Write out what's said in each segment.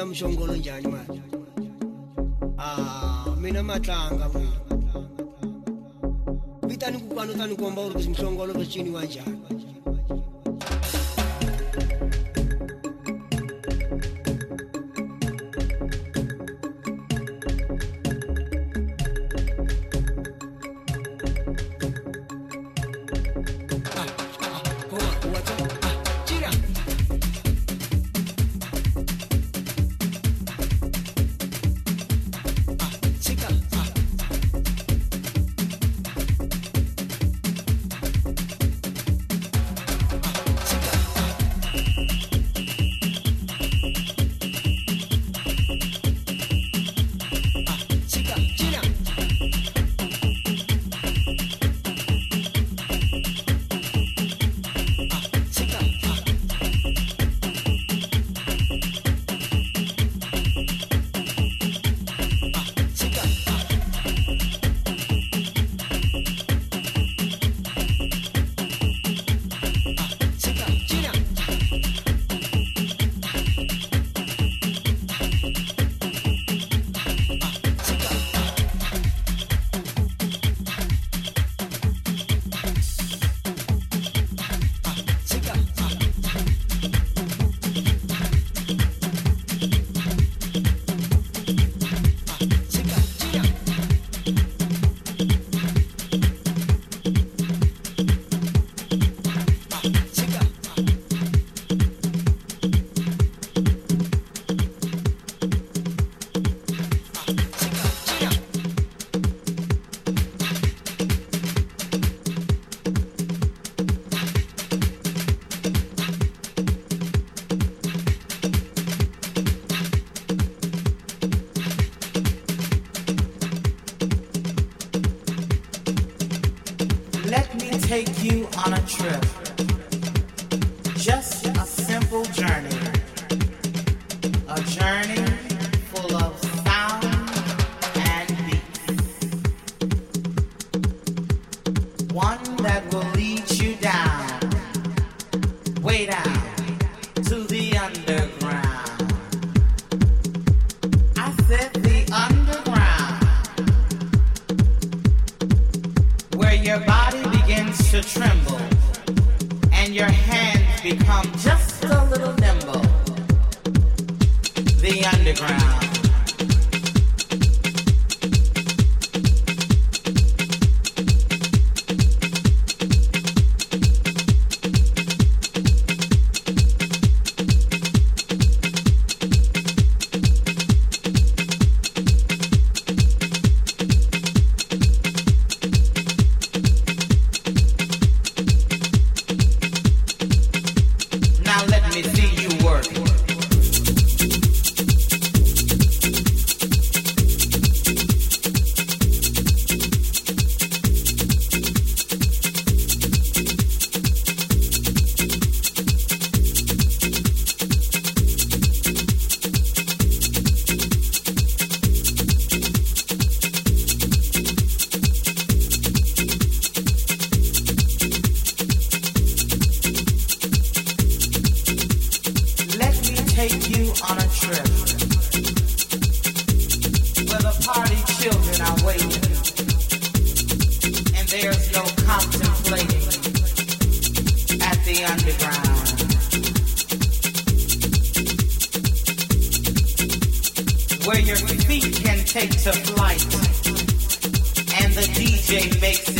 namjongolo njani manje ah minamatang. Take to flight. And the DJ makes it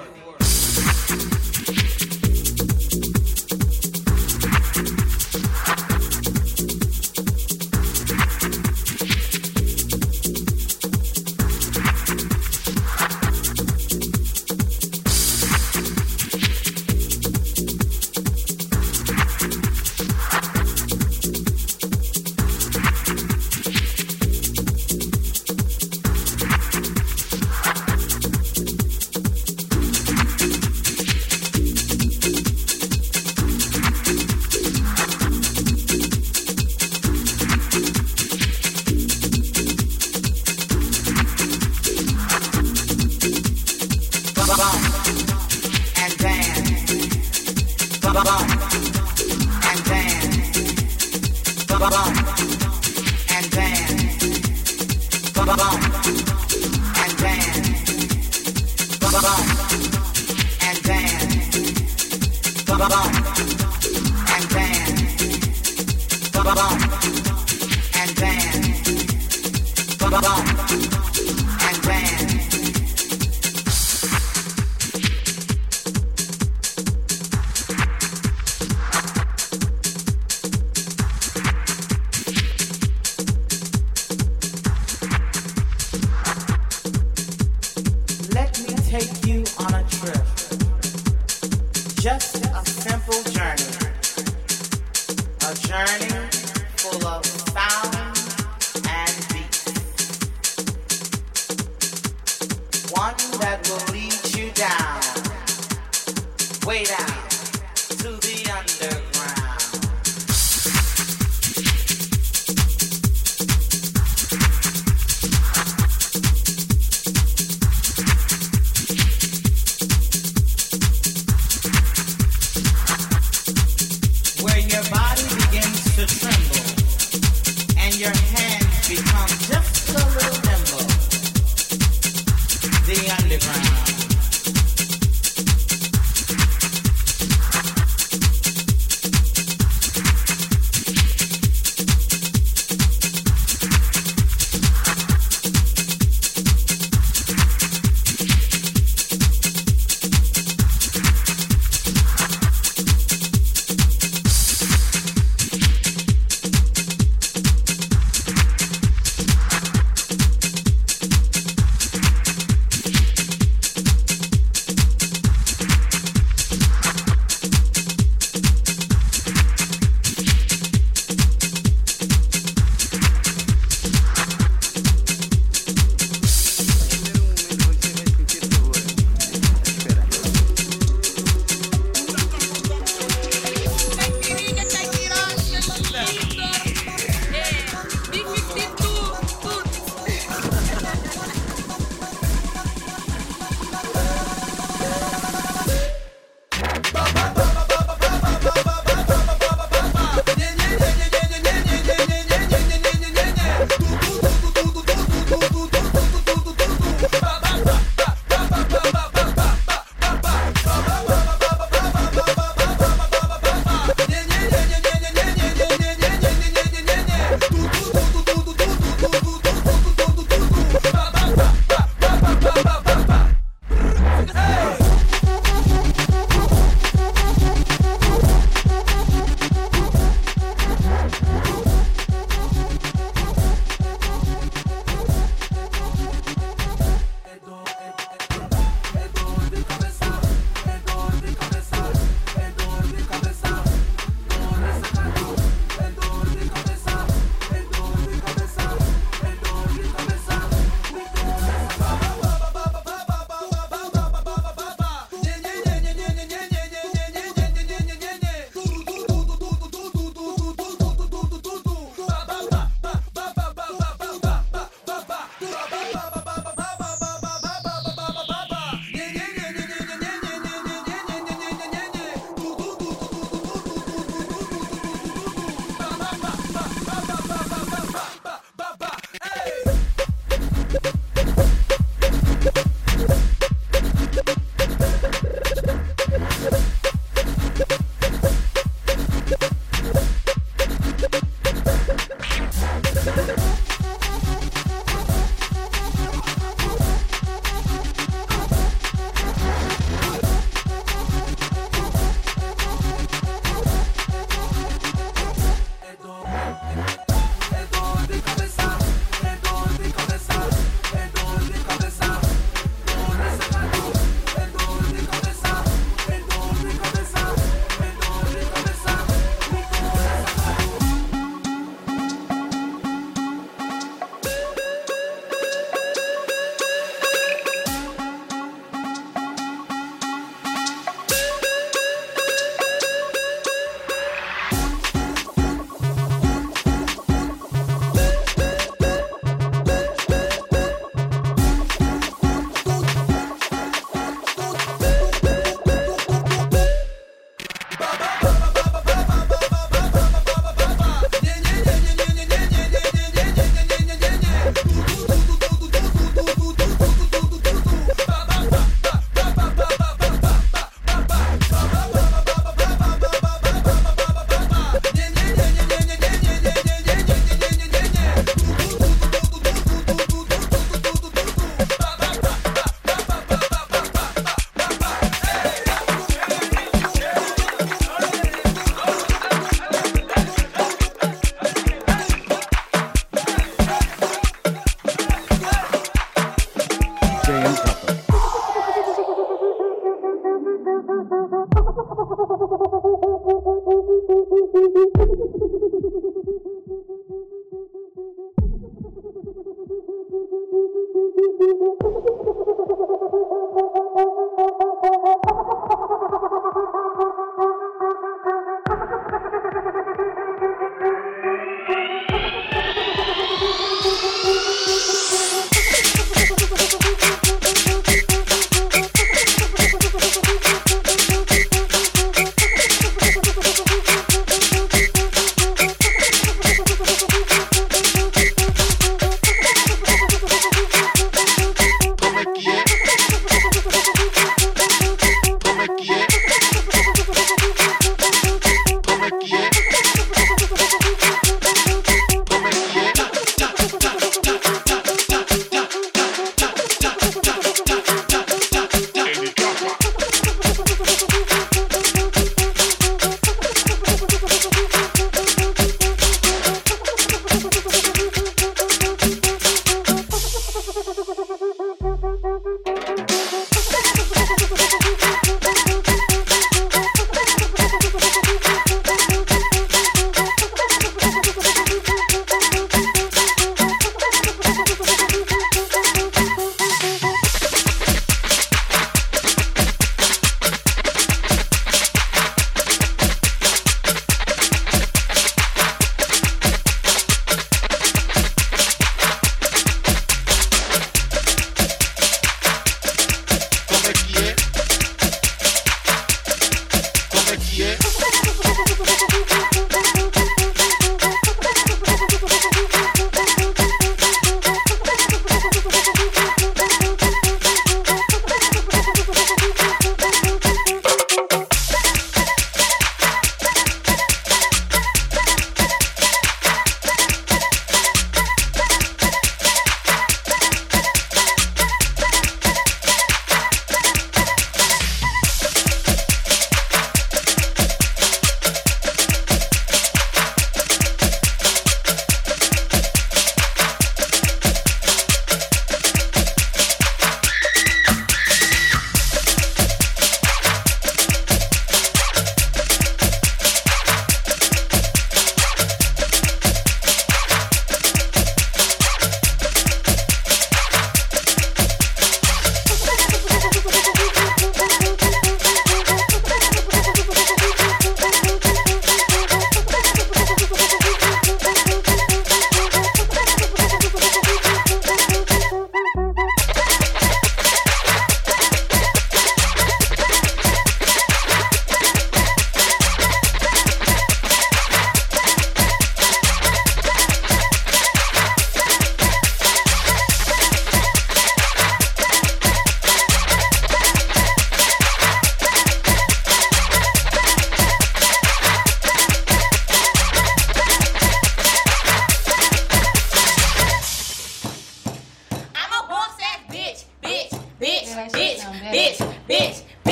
ground.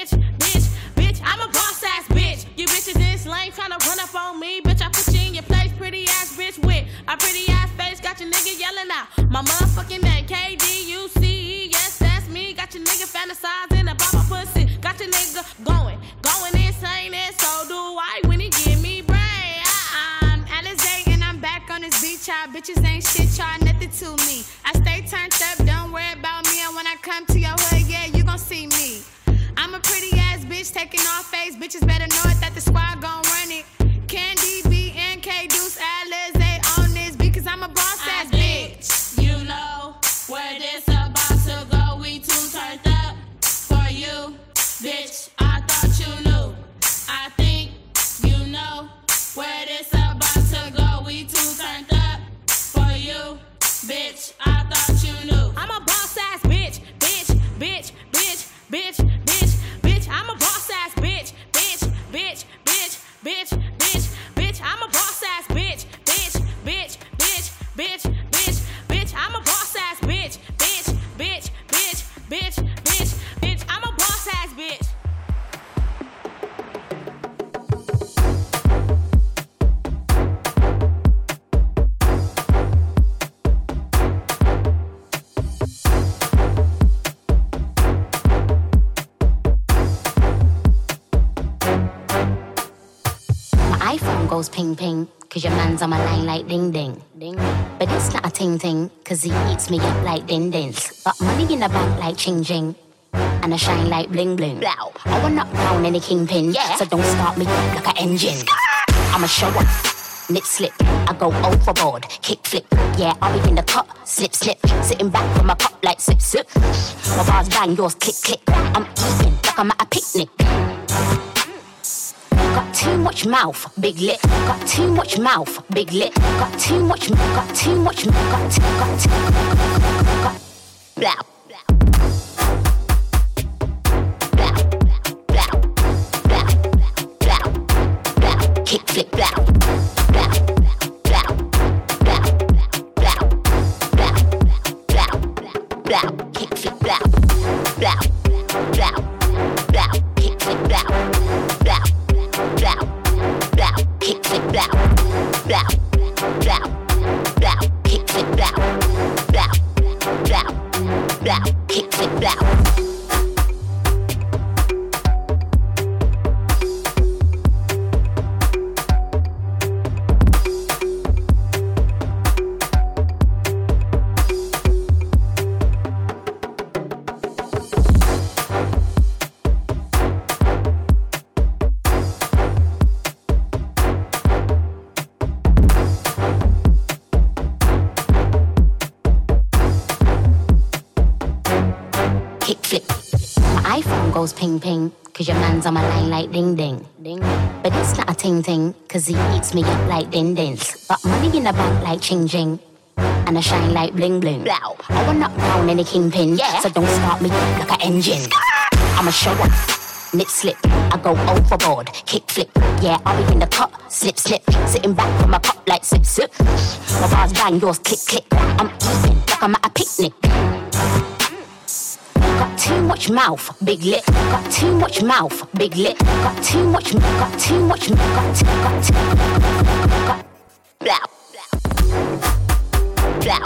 Bitch, bitch, bitch. I'm a boss ass bitch. You bitches this lame tryna run up on me, bitch. I put you in your place, pretty ass bitch with a pretty ass face. Got your nigga yelling out my motherfucking name, K D U C E. Yes, that's me. Got your nigga fantasizing about my pussy. Got your nigga going, going insane, and so do I when he give me brain. I'm Alizé and I'm back on this beach. Y'all bitches ain't shit, y'all nothing to me. I stay turned up, don't worry about me. And when I come to your hood, I'm a pretty ass bitch taking off face. Bitches better know it that the squad gon' run it. Candy B and K Deuce Alizé on this because I'm a boss I ass think bitch. You know where this about to go. We too turned up for you, bitch. I thought you knew. I think you know where this about to go. We too turned up for you, bitch. I thought you knew. I'm a boss ass bitch, bitch, bitch, bitch, bitch, bitch. Bitch, bitch, bitch, bitch, bitch. I'm a boss ass bitch, bitch, bitch, bitch, bitch, bitch, bitch. I'm a boss ass bitch, bitch, bitch, bitch, bitch, bitch, bitch. I'm a boss ass bitch. Ping ping, cause your man's on my line like ding ding. Ding. But it's not a ting ting, cause he eats me up like din dins. Got money in the bank like ching ching. And I shine like bling bling. Blow. I will knock down any kingpin, yeah. So don't start me up like an engine. I'm a show up. Nip slip, I go overboard, kick flip. Yeah, I'll be in the cup, slip slip. Sitting back from my cup like sip sip. My bars bang, yours click click. I'm eating like I'm at a picnic. Got too much mouth, big lip. Got too much mouth, big lip. Got too much, got too much, got too, got too, got blah. Blah, blah, blah, blah, blah. Kick flip, blah, blah, blah, blah, blah, blah, blah, blah. Kick flip, blah, blah, blah, blah. Kick flip, blah, he eats me up like din dins. Got money in the bank like ching ching. And I shine like bling bling. Blow. I knock down any kingpin, yeah. So don't start me like an engine. I'm a show off. Nip slip, I go overboard, kick flip. Yeah, I'll be in the cup, slip slip. Sitting back from my cup like sip sip. My bars bang, yours click click. I'm eating like I'm at a picnic. Got too much mouth, big lip. Got too much mouth, big lip. Got too much, got too much, got too, got too, got. Blow, blow,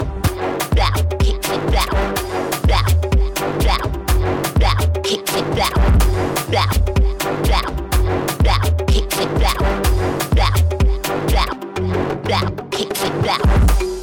blow, kick flip, blow, blow, blow, blow, kick flip, blow, blow, blow, blow, kick flip, blow, blow, blow, blow, kick flip, blow.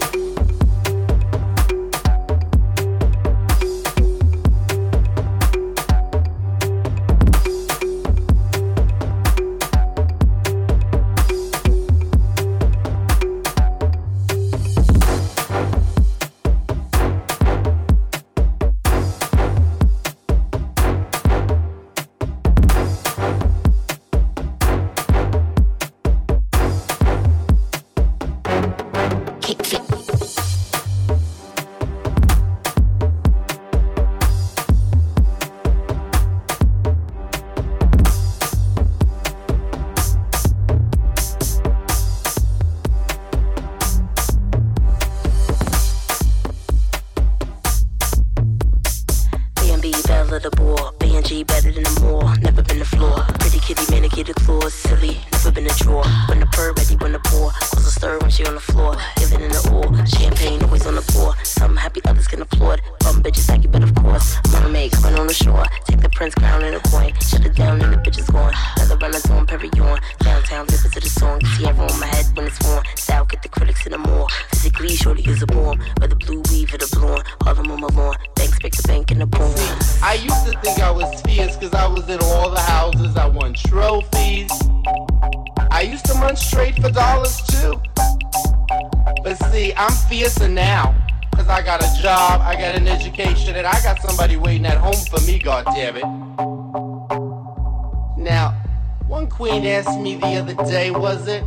Queen asked me the other day, was it?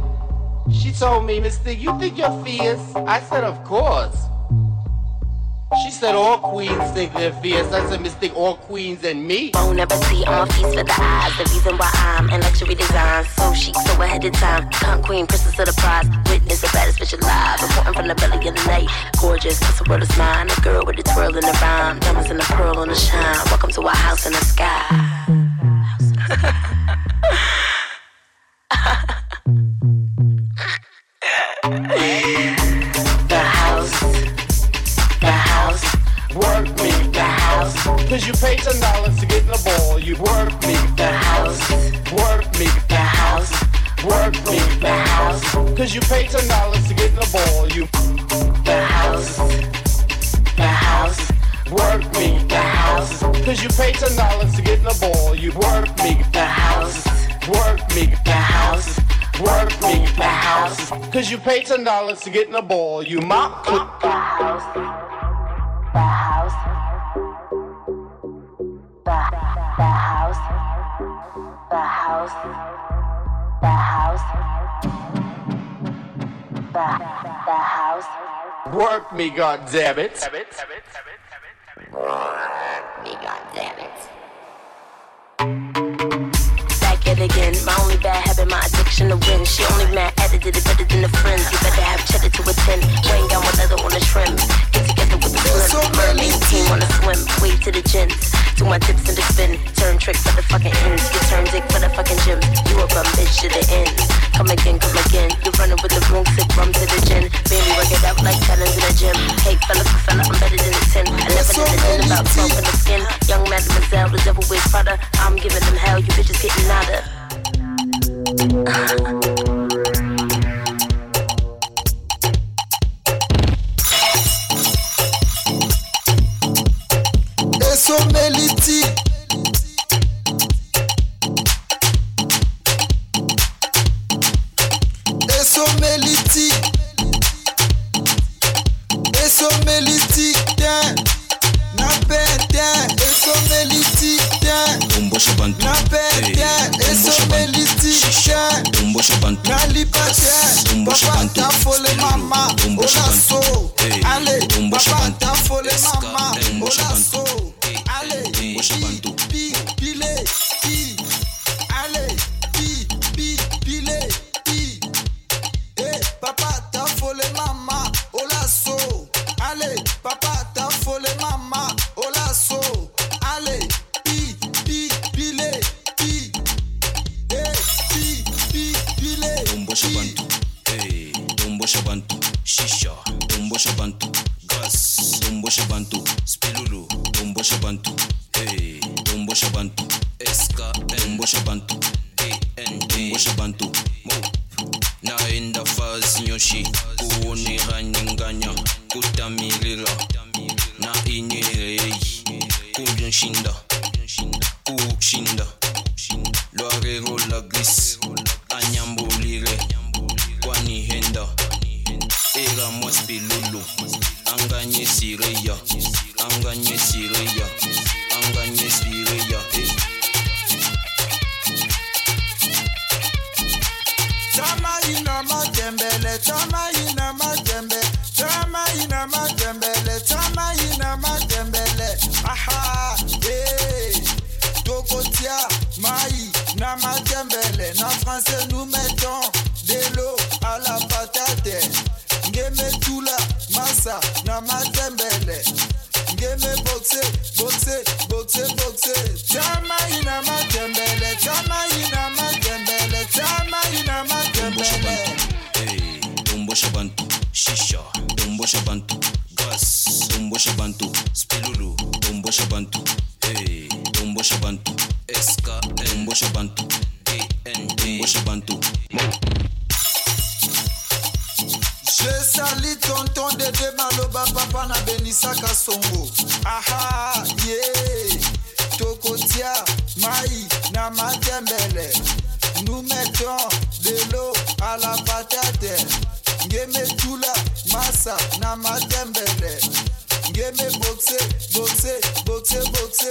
She told me, Mister, you think you're fierce? I said, of course. She said all queens think they're fierce. I said, mistake all queens and me. Bon appetit on my feast for the eyes. The reason why I'm in luxury design. So chic, so ahead of time. Cunt queen, princess of the prize. Witness the baddest bitch alive. Reporting from the belly of the night. Gorgeous, cause the world is mine. A girl with a twirl in the rhyme. Diamonds in the pearl on the shine. Welcome to our house in the sky. Cause you paid ten dollars to get in the ball. You work me, The house. work me, The house. work me, The house. cause you paid ten dollars to get in the ball. You The house. The house. work me, The house. cause you pay ten dollars to get in the ball. You work me, The house. work me, The house. work me, The house. cause you pay ten dollars to get in the ball. You mop, The house. The house. Work me, goddammit. Me, goddammit. Back at it again. My only bad habit, my addiction to win. She only mad at it, did it better than the friends. You better have cheddar to attend. Wayne got one leather on the trim. Get together slim. Mermaid team the swim. Wave to the gins. Do my tips in the spin. Turn trick for the fucking ends. Get turned dick for the fucking gym. You a bum bitch to the end. Come again, come again. You running with the tombosha bantu gas. Tombosha bantu spilulu. Bantu hey. Bantu je sali tonton dede maloba papa na benisaka songo. Aha yeah. tokotia mai na matembele. Nous mettons de l'eau à la patate. Ngemetula Barca na Madembele. Ngeme boxe, boxe, boxe, boxe.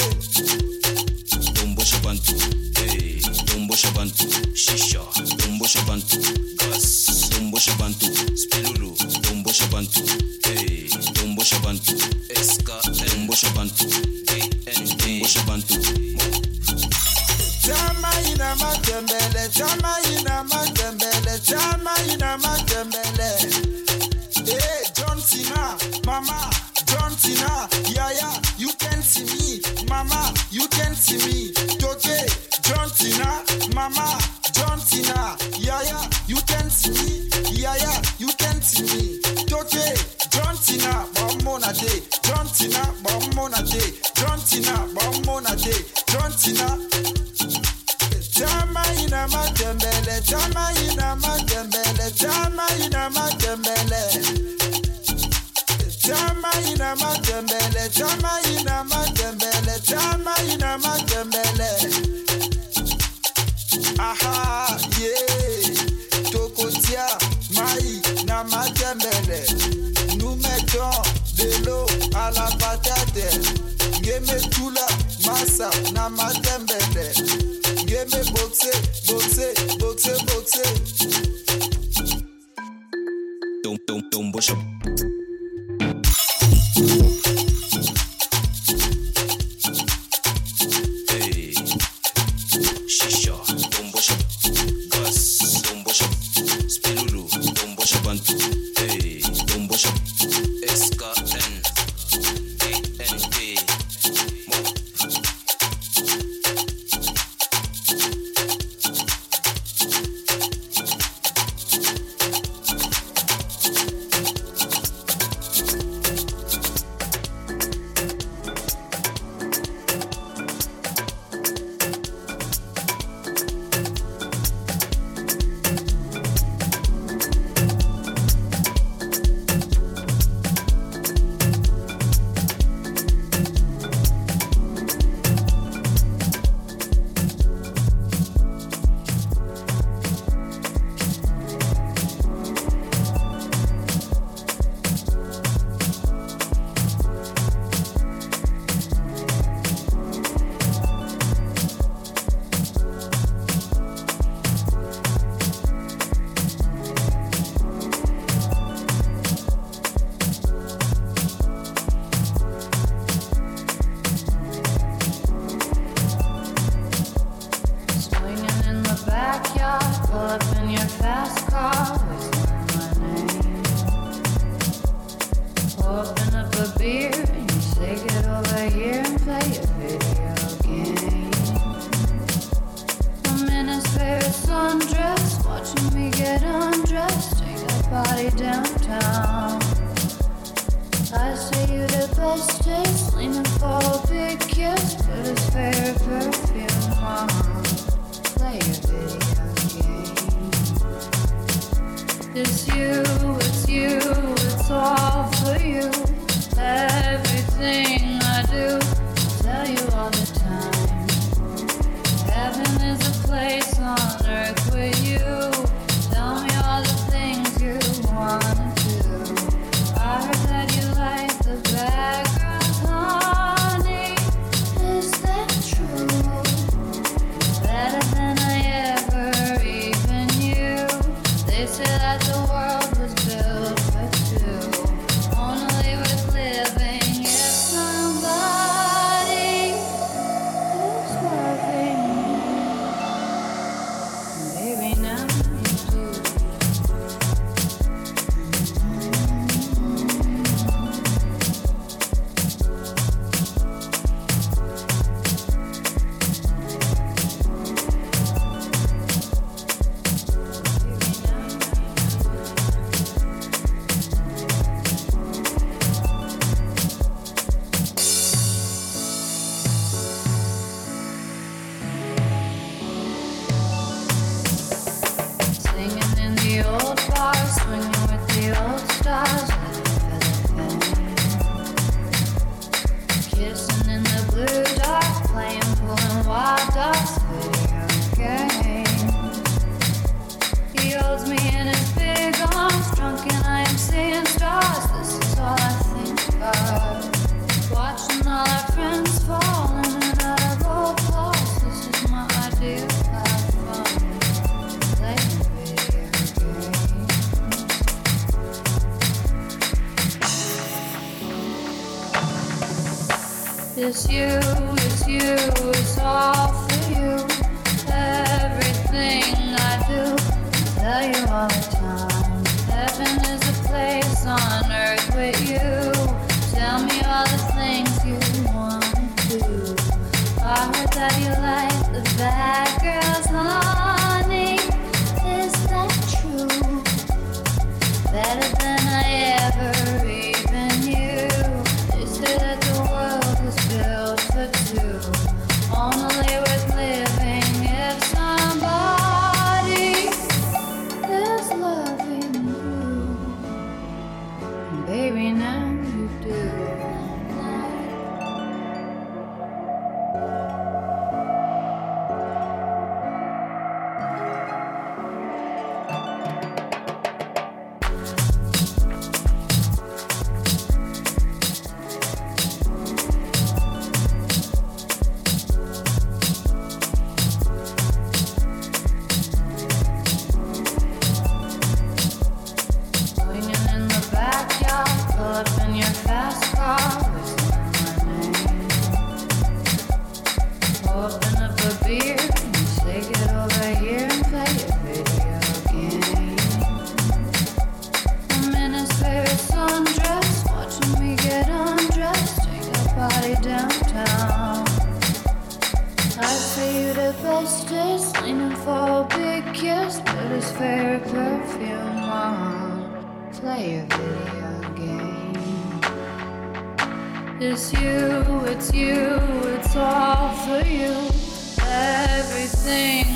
Dumbo Shabantu, hey. Dumbo Shabantu, Shisha. Dumbo Shabantu, Gas. Dumbo Shabantu, Spirulu. Dumbo Shabantu, hey. Dumbo Shabantu, Eska. Dumbo Shabantu, AND. Dumbo Shabantu, Chama ina matembele, chama ina matembele. mona jay jontina gbọ mona jay jontina gbọ mona jay jontina jamaina ma tẹmbẹlẹ jamaina ma tẹmbẹlẹ. south, na mazembele. Yeme boxe, boxe, boxe, don't don't bush up. nothing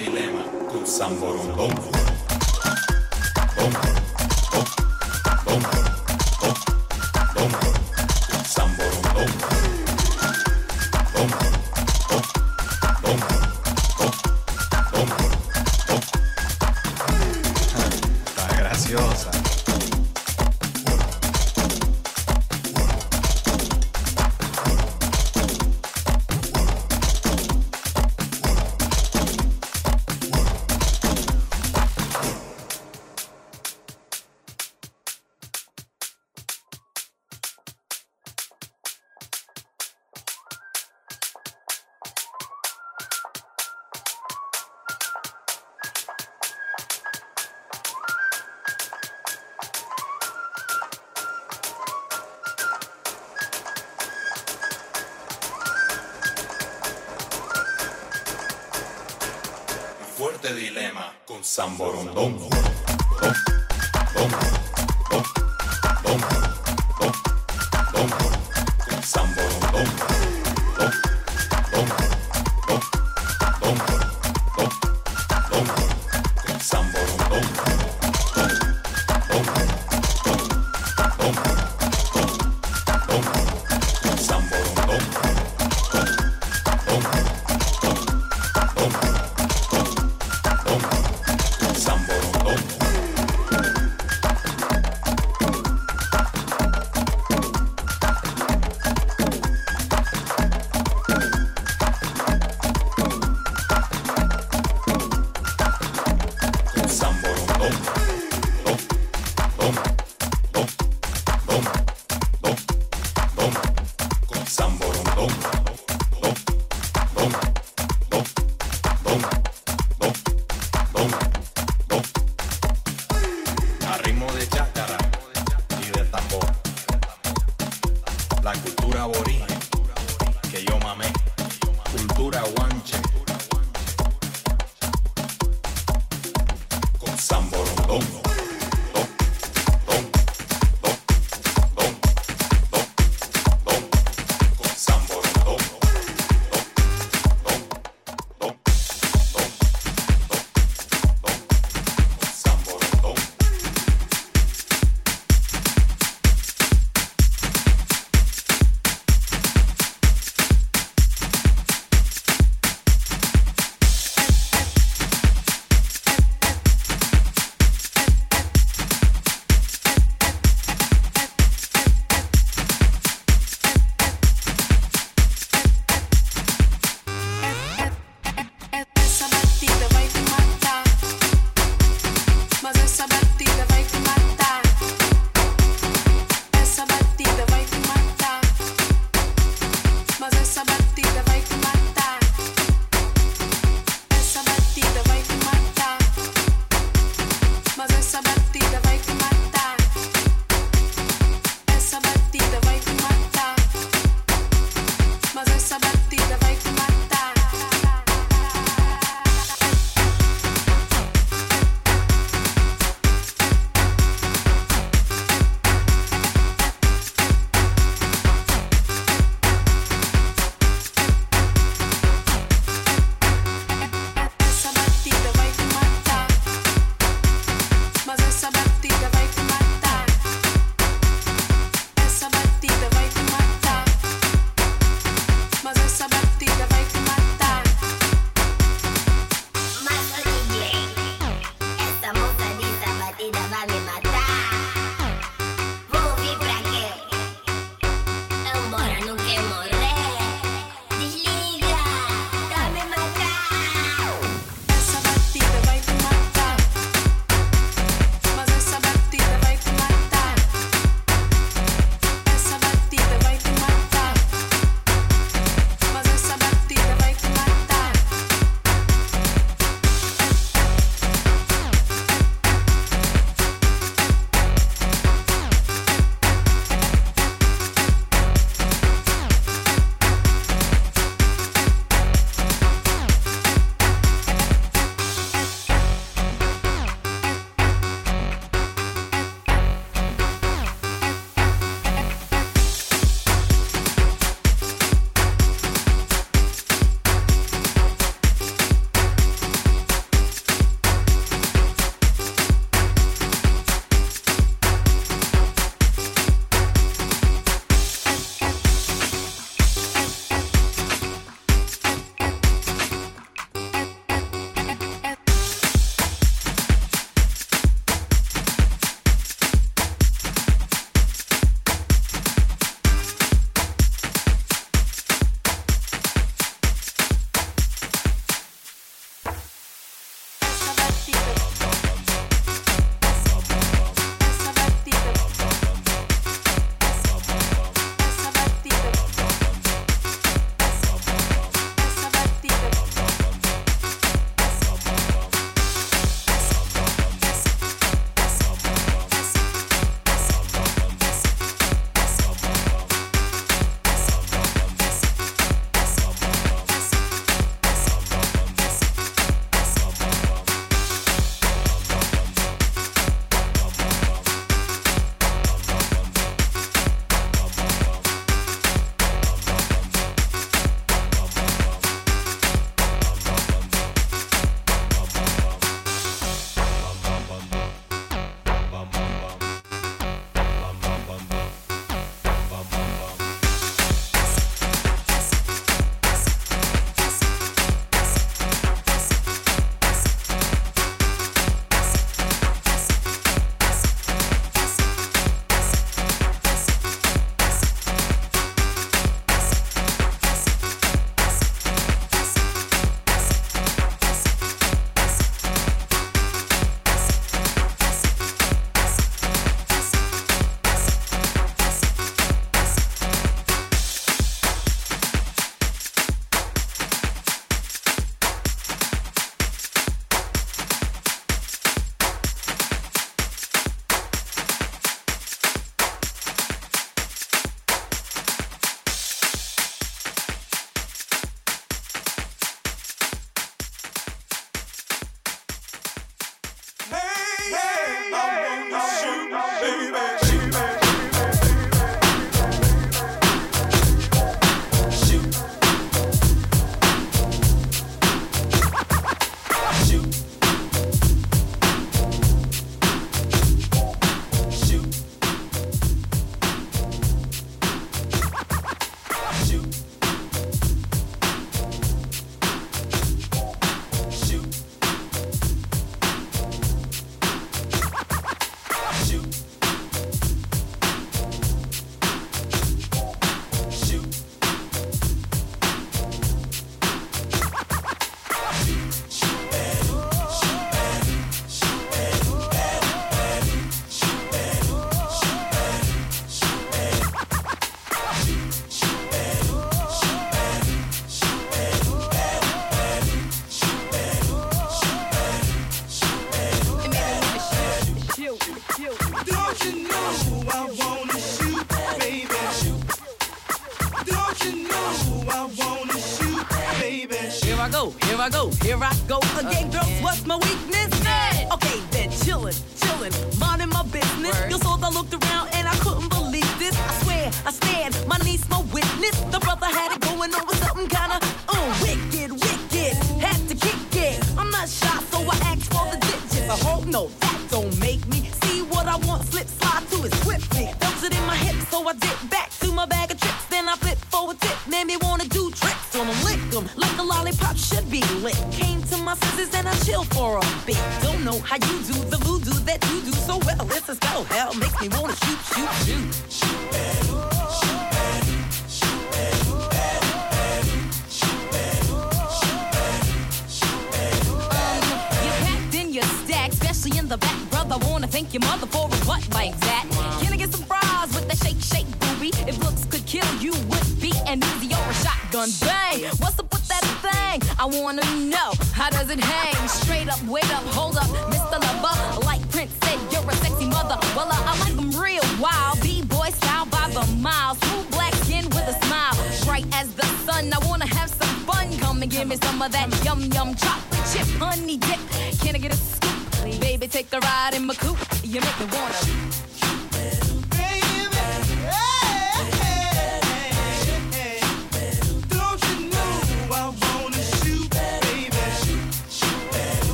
y Fuerte Dilema con San Borondón. Don,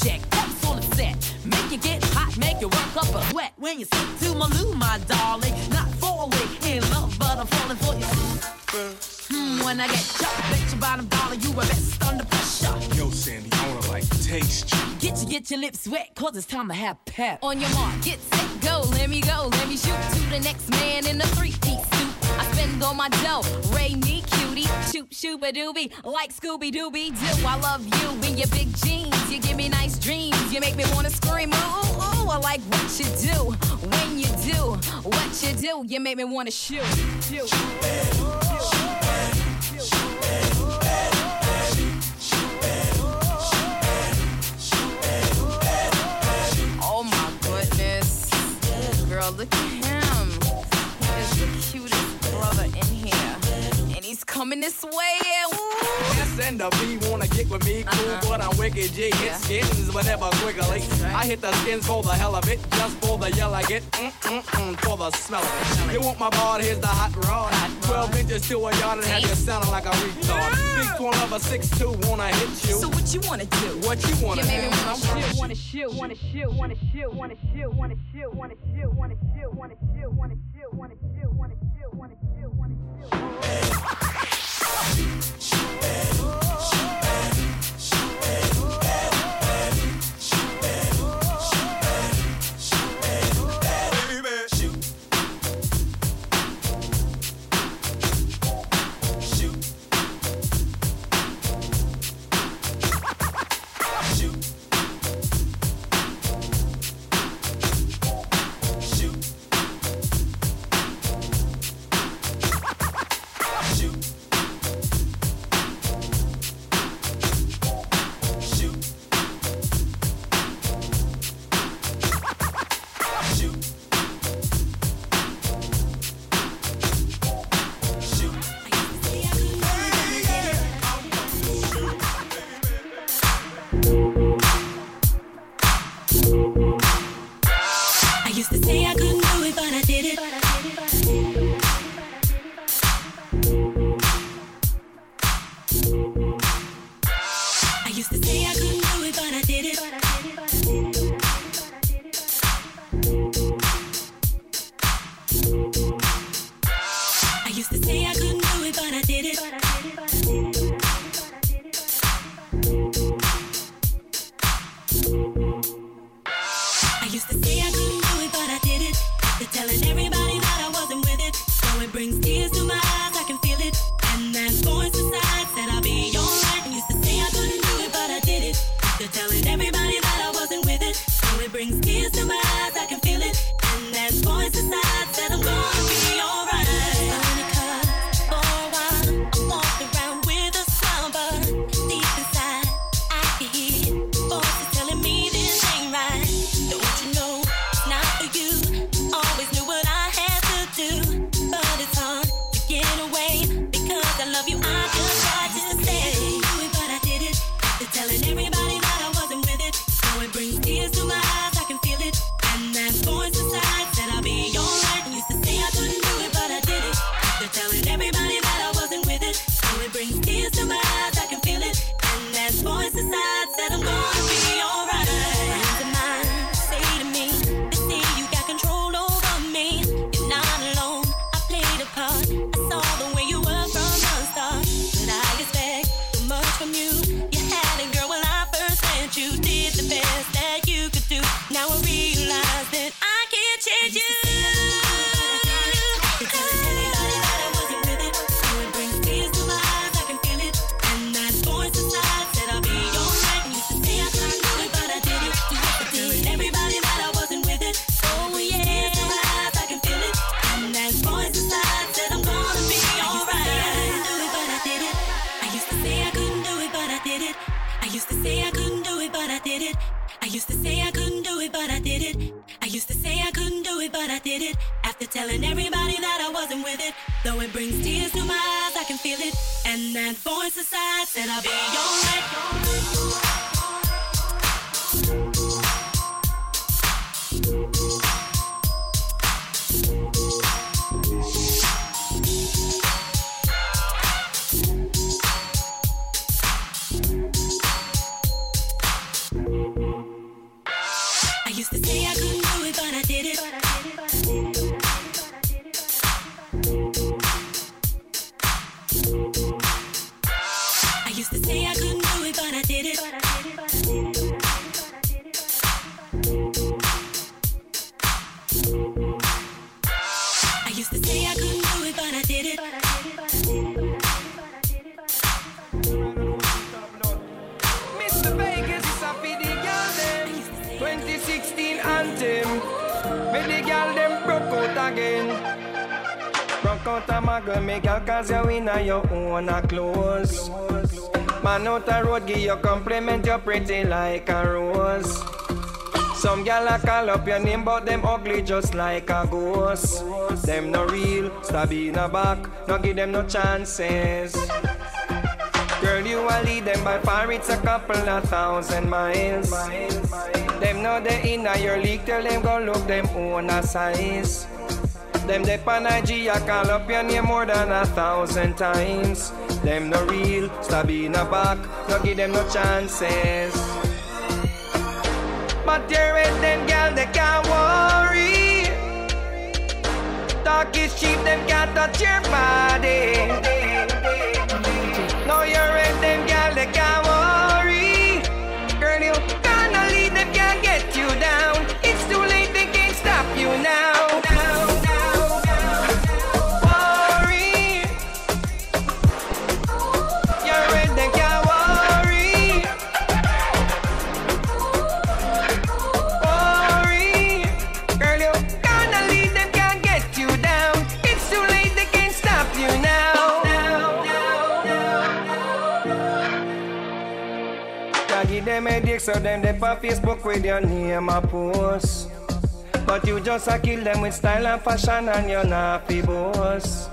to the on the set. Make you get hot, make you work up a sweat. When you sit to my loo, my darling. Not falling in love, but I'm falling for you. Hmm, when I get chopped, bet your bottom dollar you were best Your lips wet, cause it's time to have pep. On your mark, get set, go, let me go, let me shoot to the next man in a three-piece suit. I spend all my dough, Ray me cutie, shoot shooba doobie, like Scooby Dooby Doo. I love you in your big jeans, you give me nice dreams, you make me wanna scream, ooh, ooh. I like what you do, when you do, what you do, you make me wanna shoot. shoot. Oh Girl, look at him. He is the cutest brother in here. And he's coming this way. And the B wanna get with me, cool, but I'm wicked G. Hit skins, but never quickly. I hit the skins for the hell of it, just for the yell I get, mm mm mm, for the smell of it. You want my bar? Here's the hot rod. Twelve inches to a yard and have you sounding like a retard. Big one of a six two wanna hit you. So what you wanna do? What you wanna do? You made me do? wanna shoot, wanna shoot, wanna shoot, wanna shoot, wanna shoot, wanna shoot, wanna shoot, wanna shoot, wanna shoot, wanna shoot, wanna shoot, wanna shoot, wanna shoot, do it, but I did it. Used to say I couldn't cause you in a your own a clothes Man out a road, give you compliment, you're pretty like a rose some gal a call up your name, but them ugly just like a ghost. Them no real, stab in a back, no give them no chances. Girl, you a lead them by far, it's a couple of thousand miles. Them know they in a your league, tell them go look them own a size. Them they pan IG, I call up your name more than a thousand times. Them no real, stab in a back, no give them no chances. But you're with them gal, they can't worry. Talk is cheap, them can't touch your body. No, you're so them they on Facebook with your name a post. But you just a kill them with style and fashion and you're not boss.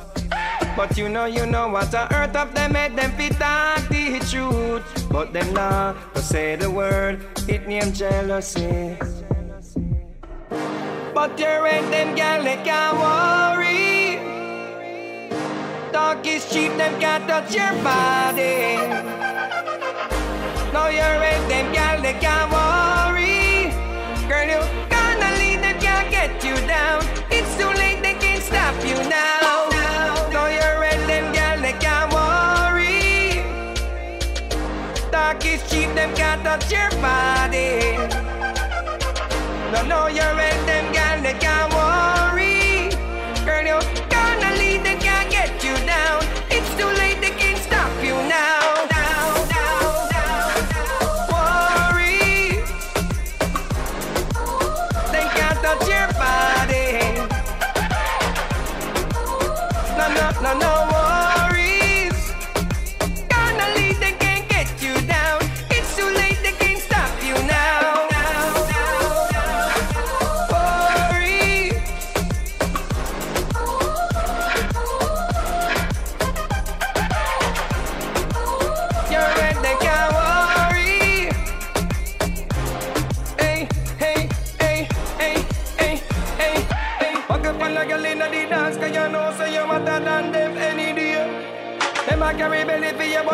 But you know, you know what a earth of them made them fit talk the truth. But them nah to say the word, it name jealousy. But you ain't them gal, they can't worry. Talk is cheap, them can't touch your body. Now you're with them gal, they can't worry. Girl, you gonna lead them, can't get you down. It's too late, they can't stop you now. Now you're with them gal, they can't worry. Talk is cheap, them can't touch your body. No, no, you're with them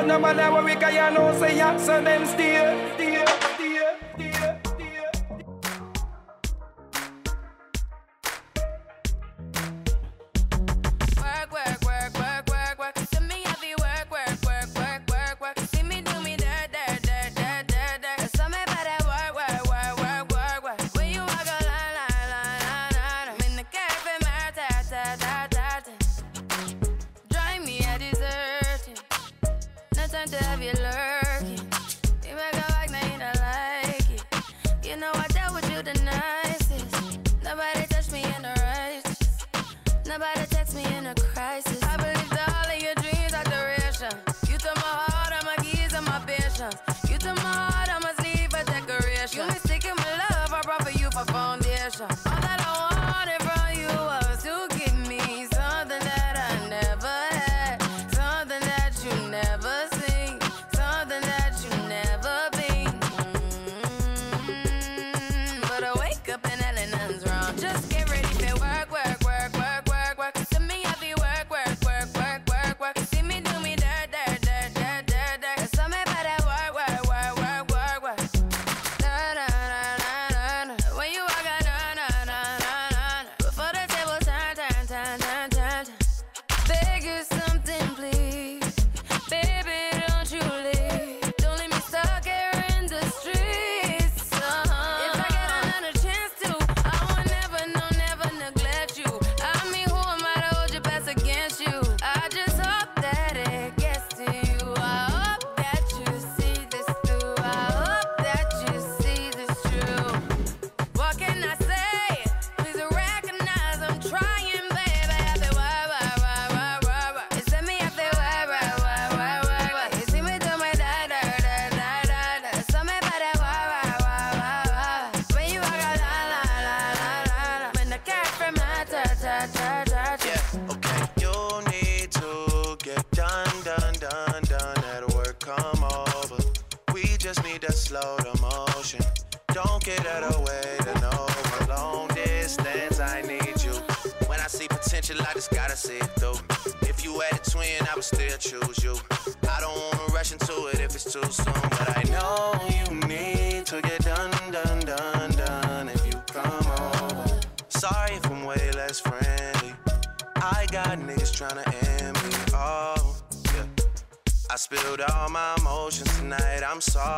no matter worry, cause you know, say you, so them steer,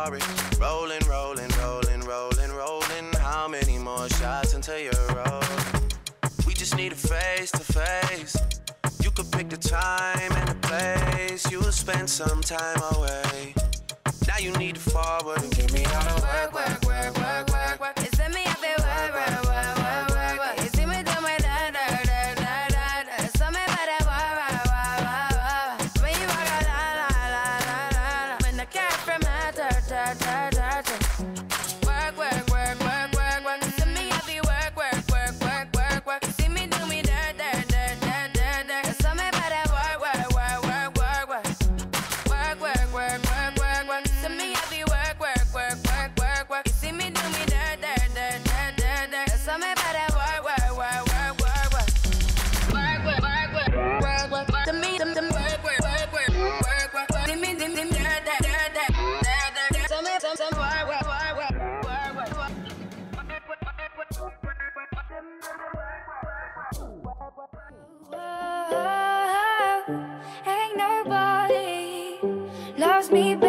sorry. Rolling, rolling, rolling, rolling, rolling. How many more shots until you're rolling? We just need a face to face. You could pick the time and the place. You'll spend some time me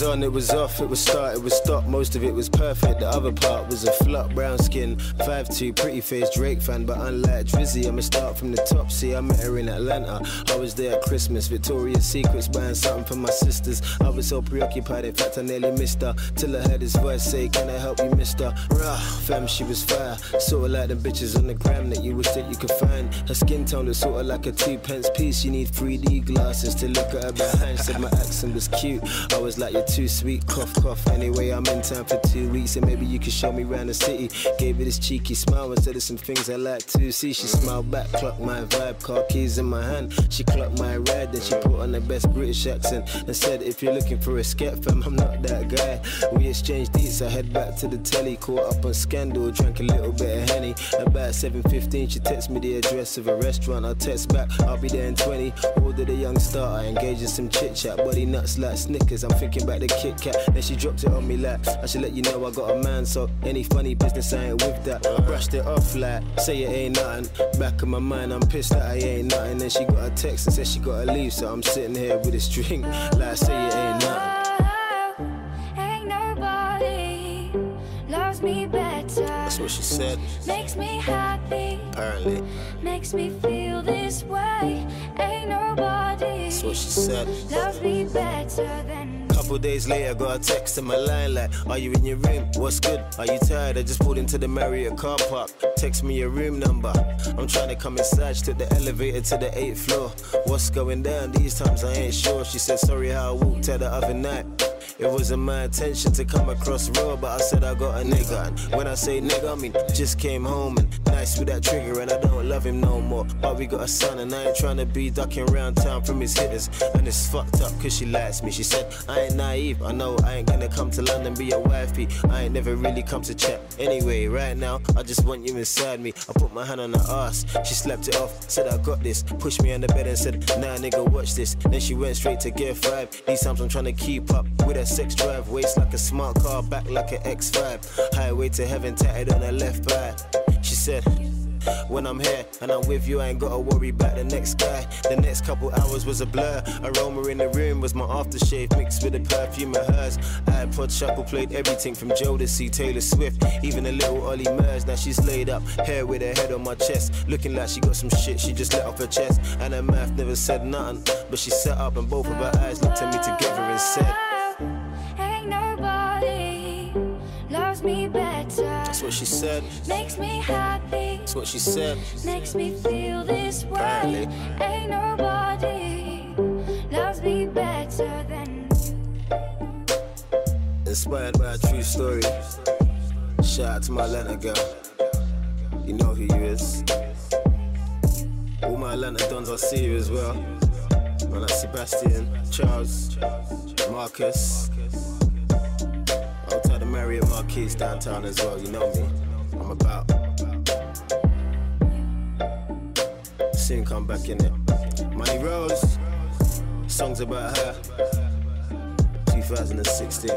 was on, it was off, it was start, it was stop. Most of it was perfect. The other part was a flop, brown skin, 5'2, pretty face, Drake fan. But unlike Drizzy, I'ma start from the top. See, I met her in Atlanta. I was there at Christmas, Victoria's Secrets, buying something for my sisters. I was so preoccupied, in fact, I nearly missed her. Till I heard his voice say, Can I help you, mister? Rah, fam, she was fire. Sorta like them bitches on the gram that you wish that you could find. Her skin tone was sorta like a two pence piece. You need 3D glasses to look at her behind. Said my accent was cute. I was like, too sweet, cough, cough. Anyway, I'm in town for two weeks, and maybe you could show me around the city. Gave her this cheeky smile and said, There's some things I like to see. She smiled back, clocked my vibe, car keys in my hand. She clocked my ride, then she put on the best British accent and said, If you're looking for a scat fam, I'm not that guy. We exchanged deets, I head back to the telly, caught up on scandal, drank a little bit of henny. About 7:15, she texts me the address of a restaurant. I'll text back, I'll be there in 20. Ordered a young star, I engaged in some chit chat, buddy nuts like Snickers. I'm thinking the Kit Kat. Then she dropped it on me like, I should let you know I got a man. So any funny business, I ain't with that. I brushed it off like, say it ain't nothing. Back of my mind, I'm pissed that I ain't nothing. Then she got a text and said she gotta leave, so I'm sitting here with this drink, like say it ain't That's what she said. Makes me happy, Apparently. makes me feel this way. Ain't nobody That's what she said. loves me better than Couple days later, got a text in my line like, Are you in your room? What's good? Are you tired? I just pulled into the Marriott car park. Text me your room number. I'm trying to come inside. She took the elevator to the eighth floor. What's going down? These times I ain't sure. She said, Sorry how I walked out the other night. It wasn't my intention to come across raw, but I said I got a nigga. And when I say nigga, I mean just came home and nice with that trigger, and I don't love him no more. But we got a son, and I ain't trying to be ducking around town from his hitters. And it's fucked up cause she likes me. She said, I ain't naive, I know I ain't gonna come to London, be a wifey. I ain't never really come to check. Anyway, right now, I just want you inside me. I put my hand on her ass, she slapped it off, said I got this. Pushed me on the bed and said, Nah, nigga, watch this. Then she went straight to gear five. These times I'm trying to keep up with her sex drive. Waist like a smart car, back like an X5. Highway to heaven tatted on her left thigh. She said, when I'm here and I'm with you, I ain't gotta worry about the next guy. The next couple hours was a blur. Aroma in the room was my aftershave mixed with the perfume of hers. iPod shuffle played everything from Jodeci, Taylor Swift, even a little Ollie Murs. Now she's laid up, hair with her head on my chest, looking like she got some shit she just let off her chest. And her mouth never said nothing, but she sat up and both of her eyes looked at me together and said, what she said. Makes me happy. That's what she said. Makes me feel this way. Apparently. Ain't nobody loves me better than you. Inspired by a true story. Shout out to my Atlanta girl. You know who you is. All my Atlanta dons I see you as well. Man like Sebastian, Charles, Marcus. Marriott Marquis downtown as well, you know me. I'm about. Soon come back in it. Money Rose, songs about her. 2016.